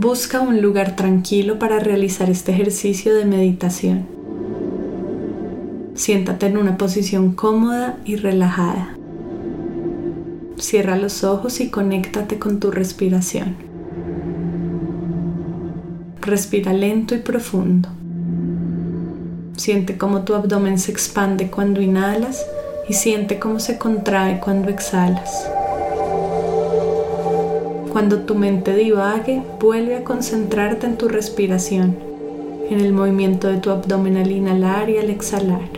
Busca un lugar tranquilo para realizar este ejercicio de meditación. Siéntate en una posición cómoda y relajada. Cierra los ojos y conéctate con tu respiración. Respira lento y profundo. Siente cómo tu abdomen se expande cuando inhalas y siente cómo se contrae cuando exhalas. Cuando tu mente divague, vuelve a concentrarte en tu respiración, en el movimiento de tu abdomen al inhalar y al exhalar.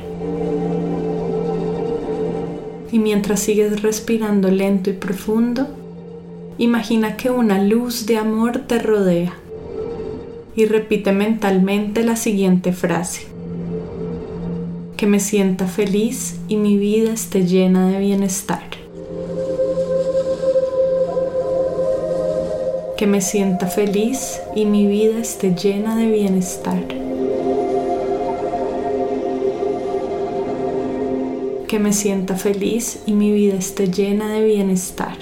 Y mientras sigues respirando lento y profundo, imagina que una luz de amor te rodea y repite mentalmente la siguiente frase. Que me sienta feliz y mi vida esté llena de bienestar. Que me sienta feliz y mi vida esté llena de bienestar. Que me sienta feliz y mi vida esté llena de bienestar.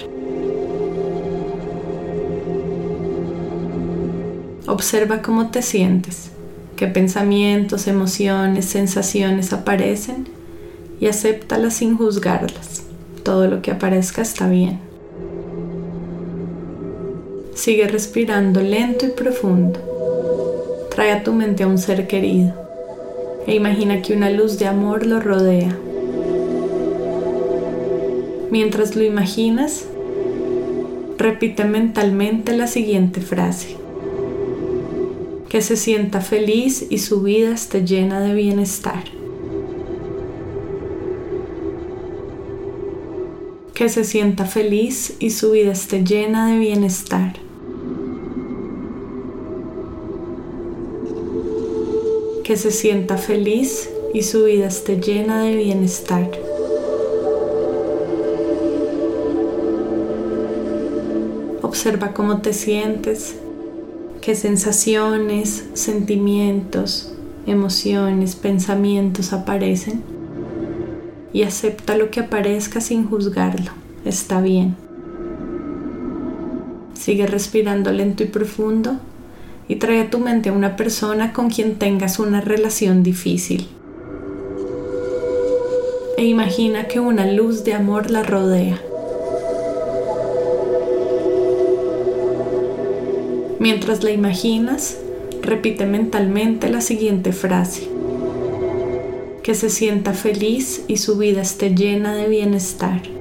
Observa cómo te sientes, qué pensamientos, emociones, sensaciones aparecen y acéptalas sin juzgarlas. Todo lo que aparezca está bien. Sigue respirando lento y profundo. Trae a tu mente a un ser querido e imagina que una luz de amor lo rodea. Mientras lo imaginas, repite mentalmente la siguiente frase que se sienta feliz y su vida esté llena de bienestar. Que se sienta feliz y su vida esté llena de bienestar. Que se sienta feliz y su vida esté llena de bienestar. Observa cómo te sientes qué sensaciones, sentimientos, emociones, pensamientos aparecen y acepta lo que aparezca sin juzgarlo. Está bien. Sigue respirando lento y profundo y trae a tu mente a una persona con quien tengas una relación difícil. E imagina que una luz de amor la rodea Mientras la imaginas, repite mentalmente la siguiente frase. Que se sienta feliz y su vida esté llena de bienestar.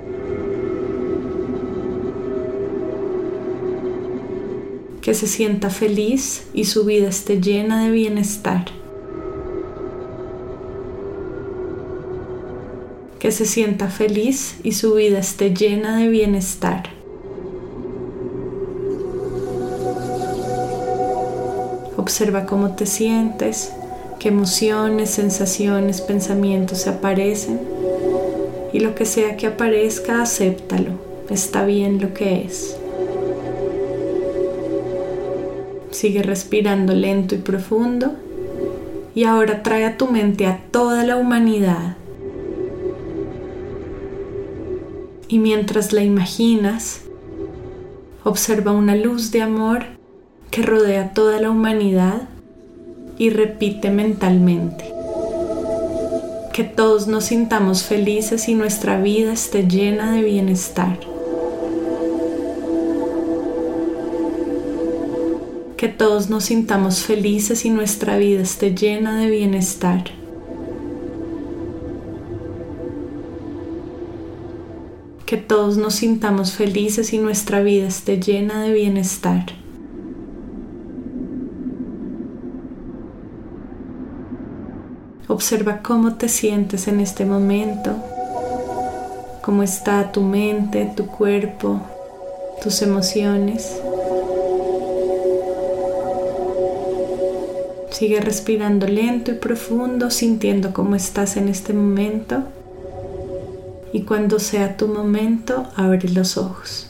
Que se sienta feliz y su vida esté llena de bienestar. Que se sienta feliz y su vida esté llena de bienestar. Observa cómo te sientes, qué emociones, sensaciones, pensamientos se aparecen y lo que sea que aparezca, acéptalo. Está bien lo que es. Sigue respirando lento y profundo y ahora trae a tu mente a toda la humanidad. Y mientras la imaginas, observa una luz de amor que rodea toda la humanidad y repite mentalmente. Que todos nos sintamos felices y nuestra vida esté llena de bienestar. Que todos nos sintamos felices y nuestra vida esté llena de bienestar. Que todos nos sintamos felices y nuestra vida esté llena de bienestar. Observa cómo te sientes en este momento, cómo está tu mente, tu cuerpo, tus emociones. Sigue respirando lento y profundo, sintiendo cómo estás en este momento. Y cuando sea tu momento, abre los ojos.